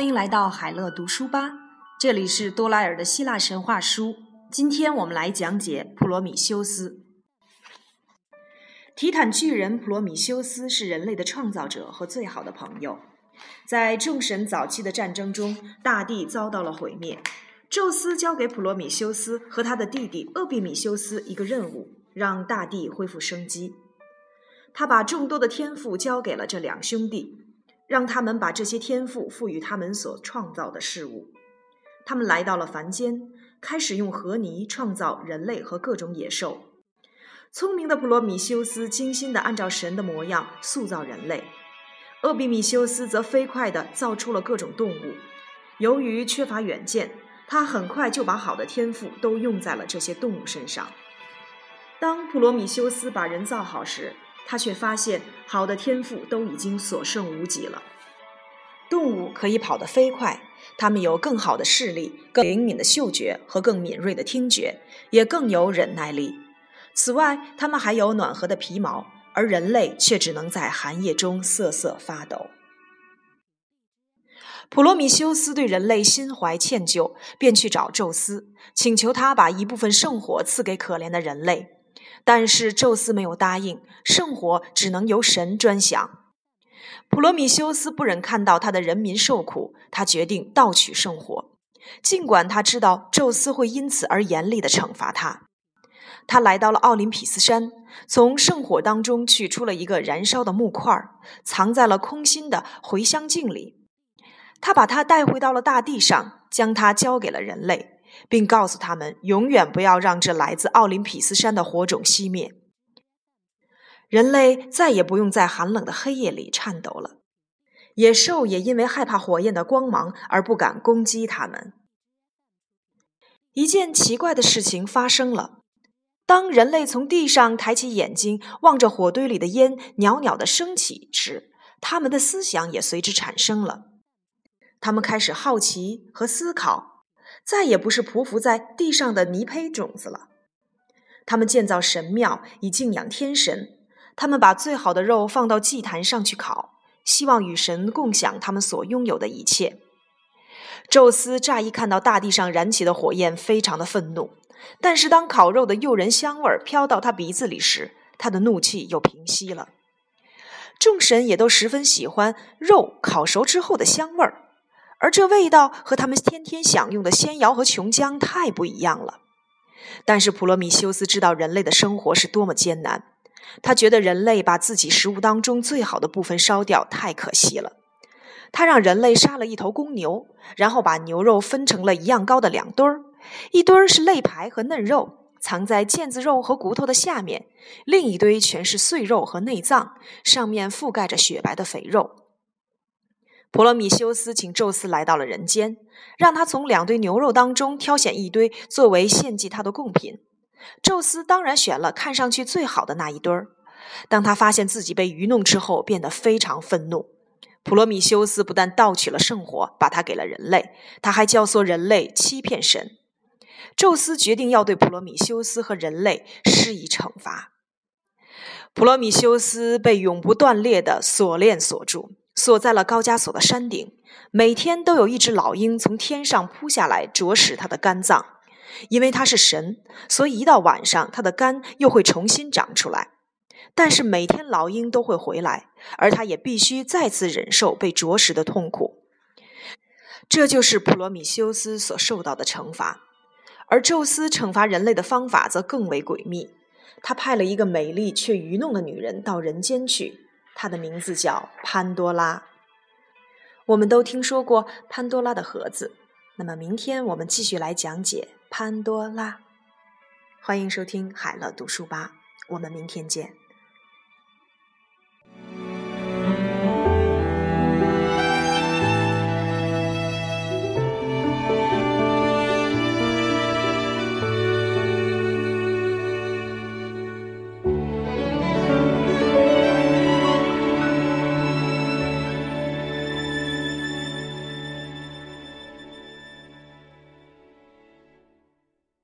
欢迎来到海乐读书吧，这里是多莱尔的希腊神话书。今天我们来讲解普罗米修斯。提坦巨人普罗米修斯是人类的创造者和最好的朋友。在众神早期的战争中，大地遭到了毁灭。宙斯交给普罗米修斯和他的弟弟厄庇米修斯一个任务，让大地恢复生机。他把众多的天赋交给了这两兄弟。让他们把这些天赋赋予他们所创造的事物。他们来到了凡间，开始用河泥创造人类和各种野兽。聪明的普罗米修斯精心地按照神的模样塑造人类，厄比米修斯则飞快地造出了各种动物。由于缺乏远见，他很快就把好的天赋都用在了这些动物身上。当普罗米修斯把人造好时，他却发现，好的天赋都已经所剩无几了。动物可以跑得飞快，它们有更好的视力、更灵敏的嗅觉和更敏锐的听觉，也更有忍耐力。此外，它们还有暖和的皮毛，而人类却只能在寒夜中瑟瑟发抖。普罗米修斯对人类心怀歉疚，便去找宙斯，请求他把一部分圣火赐给可怜的人类。但是宙斯没有答应，圣火只能由神专享。普罗米修斯不忍看到他的人民受苦，他决定盗取圣火，尽管他知道宙斯会因此而严厉的惩罚他。他来到了奥林匹斯山，从圣火当中取出了一个燃烧的木块，藏在了空心的回香镜里。他把它带回到了大地上，将它交给了人类。并告诉他们，永远不要让这来自奥林匹斯山的火种熄灭。人类再也不用在寒冷的黑夜里颤抖了，野兽也因为害怕火焰的光芒而不敢攻击他们。一件奇怪的事情发生了：当人类从地上抬起眼睛，望着火堆里的烟袅袅的升起时，他们的思想也随之产生了。他们开始好奇和思考。再也不是匍匐在地上的泥胚种子了。他们建造神庙以敬仰天神，他们把最好的肉放到祭坛上去烤，希望与神共享他们所拥有的一切。宙斯乍一看到大地上燃起的火焰，非常的愤怒，但是当烤肉的诱人香味飘到他鼻子里时，他的怒气又平息了。众神也都十分喜欢肉烤熟之后的香味儿。而这味道和他们天天享用的仙瑶和琼浆太不一样了。但是普罗米修斯知道人类的生活是多么艰难，他觉得人类把自己食物当中最好的部分烧掉太可惜了。他让人类杀了一头公牛，然后把牛肉分成了一样高的两堆儿，一堆儿是肋排和嫩肉，藏在腱子肉和骨头的下面；另一堆全是碎肉和内脏，上面覆盖着雪白的肥肉。普罗米修斯请宙斯来到了人间，让他从两堆牛肉当中挑选一堆作为献祭他的贡品。宙斯当然选了看上去最好的那一堆儿。当他发现自己被愚弄之后，变得非常愤怒。普罗米修斯不但盗取了圣火，把它给了人类，他还教唆人类欺骗神。宙斯决定要对普罗米修斯和人类施以惩罚。普罗米修斯被永不断裂的锁链锁住。锁在了高加索的山顶，每天都有一只老鹰从天上扑下来啄食他的肝脏。因为他是神，所以一到晚上，他的肝又会重新长出来。但是每天老鹰都会回来，而他也必须再次忍受被啄食的痛苦。这就是普罗米修斯所受到的惩罚。而宙斯惩罚人类的方法则更为诡秘，他派了一个美丽却愚弄的女人到人间去。它的名字叫潘多拉。我们都听说过潘多拉的盒子，那么明天我们继续来讲解潘多拉。欢迎收听海乐读书吧，我们明天见。